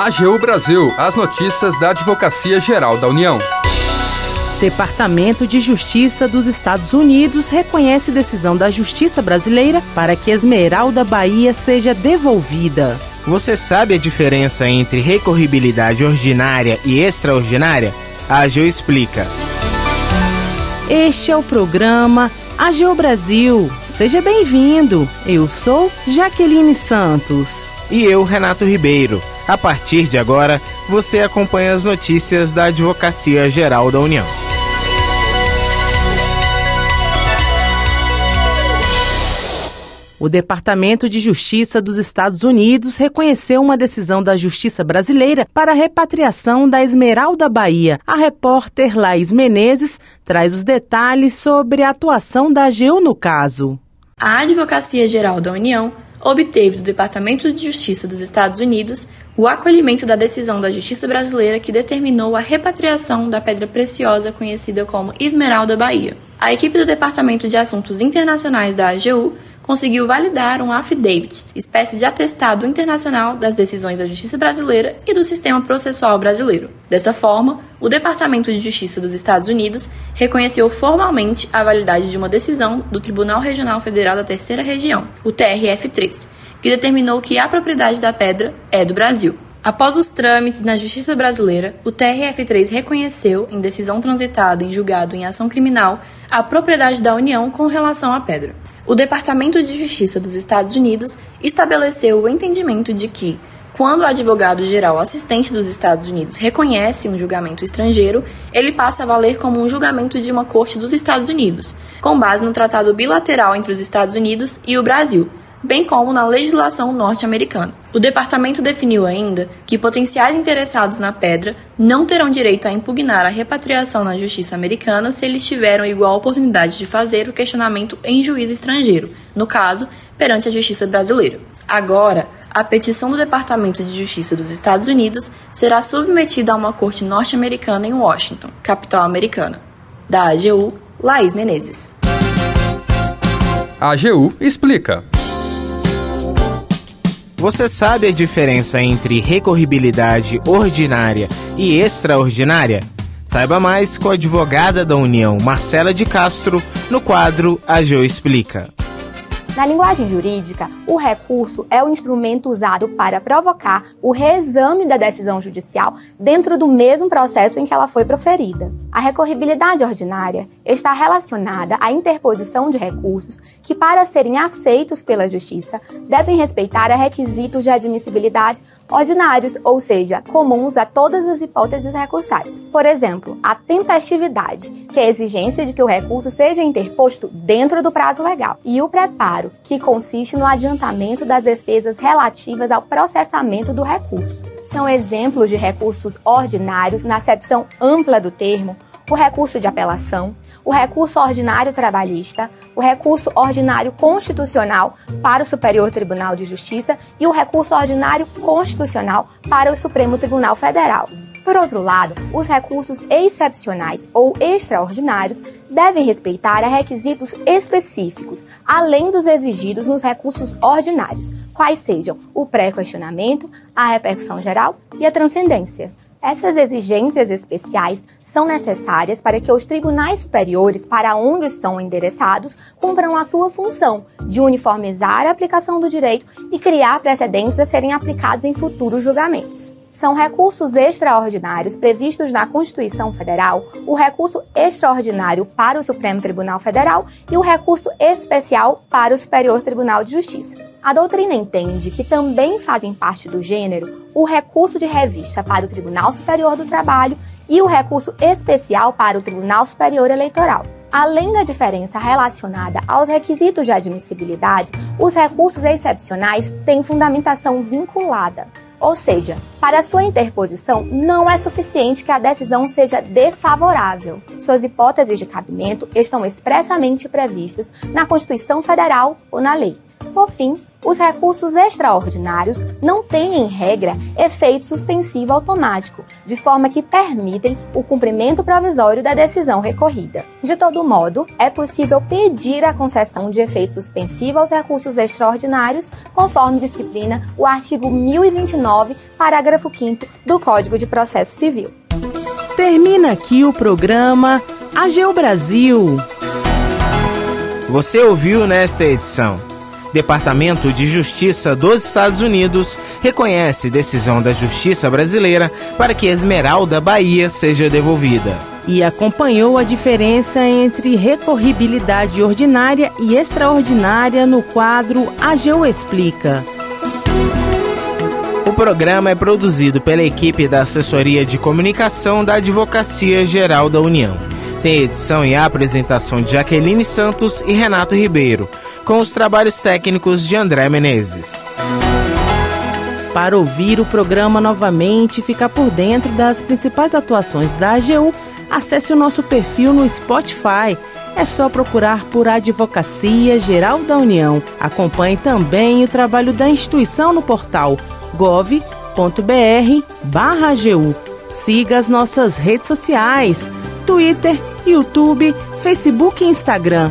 AGU Brasil, as notícias da Advocacia Geral da União. Departamento de Justiça dos Estados Unidos reconhece decisão da Justiça brasileira para que Esmeralda Bahia seja devolvida. Você sabe a diferença entre recorribilidade ordinária e extraordinária? A AGU explica. Este é o programa AGU Brasil. Seja bem-vindo. Eu sou Jaqueline Santos. E eu, Renato Ribeiro. A partir de agora, você acompanha as notícias da Advocacia Geral da União. O Departamento de Justiça dos Estados Unidos reconheceu uma decisão da Justiça brasileira para a repatriação da Esmeralda Bahia. A repórter Laís Menezes traz os detalhes sobre a atuação da AGU no caso. A Advocacia Geral da União obteve do Departamento de Justiça dos Estados Unidos o acolhimento da decisão da Justiça brasileira que determinou a repatriação da pedra preciosa conhecida como Esmeralda Bahia. A equipe do Departamento de Assuntos Internacionais da AGU conseguiu validar um affidavit, espécie de atestado internacional das decisões da justiça brasileira e do sistema processual brasileiro. Dessa forma, o Departamento de Justiça dos Estados Unidos reconheceu formalmente a validade de uma decisão do Tribunal Regional Federal da Terceira Região, o TRF3, que determinou que a propriedade da pedra é do Brasil. Após os trâmites na justiça brasileira, o TRF3 reconheceu, em decisão transitada em julgado em ação criminal, a propriedade da União com relação à pedra. O Departamento de Justiça dos Estados Unidos estabeleceu o entendimento de que, quando o advogado-geral assistente dos Estados Unidos reconhece um julgamento estrangeiro, ele passa a valer como um julgamento de uma corte dos Estados Unidos, com base no tratado bilateral entre os Estados Unidos e o Brasil, bem como na legislação norte-americana. O departamento definiu ainda que potenciais interessados na pedra não terão direito a impugnar a repatriação na justiça americana se eles tiveram igual oportunidade de fazer o questionamento em juízo estrangeiro, no caso, perante a justiça brasileira. Agora, a petição do Departamento de Justiça dos Estados Unidos será submetida a uma corte norte-americana em Washington, capital americana. Da AGU, Laís Menezes. A AGU explica. Você sabe a diferença entre recorribilidade ordinária e extraordinária? Saiba mais com a advogada da União, Marcela de Castro, no quadro A Geo Explica. Na linguagem jurídica, o recurso é o instrumento usado para provocar o reexame da decisão judicial dentro do mesmo processo em que ela foi proferida. A recorribilidade ordinária está relacionada à interposição de recursos que, para serem aceitos pela Justiça, devem respeitar a requisitos de admissibilidade ordinários, ou seja, comuns a todas as hipóteses recursais. Por exemplo, a tempestividade, que é a exigência de que o recurso seja interposto dentro do prazo legal, e o preparo, que consiste no adiantamento das despesas relativas ao processamento do recurso. São exemplos de recursos ordinários na acepção ampla do termo o recurso de apelação, o recurso ordinário trabalhista, o recurso ordinário constitucional para o Superior Tribunal de Justiça e o recurso ordinário constitucional para o Supremo Tribunal Federal. Por outro lado, os recursos excepcionais ou extraordinários devem respeitar a requisitos específicos, além dos exigidos nos recursos ordinários, quais sejam o pré-questionamento, a repercussão geral e a transcendência. Essas exigências especiais são necessárias para que os tribunais superiores para onde são endereçados cumpram a sua função de uniformizar a aplicação do direito e criar precedentes a serem aplicados em futuros julgamentos são recursos extraordinários previstos na Constituição Federal, o recurso extraordinário para o Supremo Tribunal Federal e o recurso especial para o Superior Tribunal de Justiça. A doutrina entende que também fazem parte do gênero o recurso de revista para o Tribunal Superior do Trabalho e o recurso especial para o Tribunal Superior Eleitoral. Além da diferença relacionada aos requisitos de admissibilidade, os recursos excepcionais têm fundamentação vinculada. Ou seja, para sua interposição, não é suficiente que a decisão seja desfavorável. Suas hipóteses de cabimento estão expressamente previstas na Constituição Federal ou na lei. Por fim, Os recursos extraordinários não têm, em regra, efeito suspensivo automático, de forma que permitem o cumprimento provisório da decisão recorrida. De todo modo, é possível pedir a concessão de efeito suspensivo aos recursos extraordinários, conforme disciplina o artigo 1029, parágrafo 5 do Código de Processo Civil. Termina aqui o programa AGU Brasil. Você ouviu nesta edição. Departamento de Justiça dos Estados Unidos reconhece decisão da Justiça brasileira para que Esmeralda Bahia seja devolvida. E acompanhou a diferença entre recorribilidade ordinária e extraordinária no quadro AGU Explica. O programa é produzido pela equipe da Assessoria de Comunicação da Advocacia Geral da União. Tem edição e apresentação de Jaqueline Santos e Renato Ribeiro, com os trabalhos técnicos de André Menezes. Para ouvir o programa novamente e ficar por dentro das principais atuações da AGU, acesse o nosso perfil no Spotify. É só procurar por Advocacia Geral da União. Acompanhe também o trabalho da instituição no portal gov.br/agu. Siga as nossas redes sociais: Twitter, YouTube, Facebook e Instagram.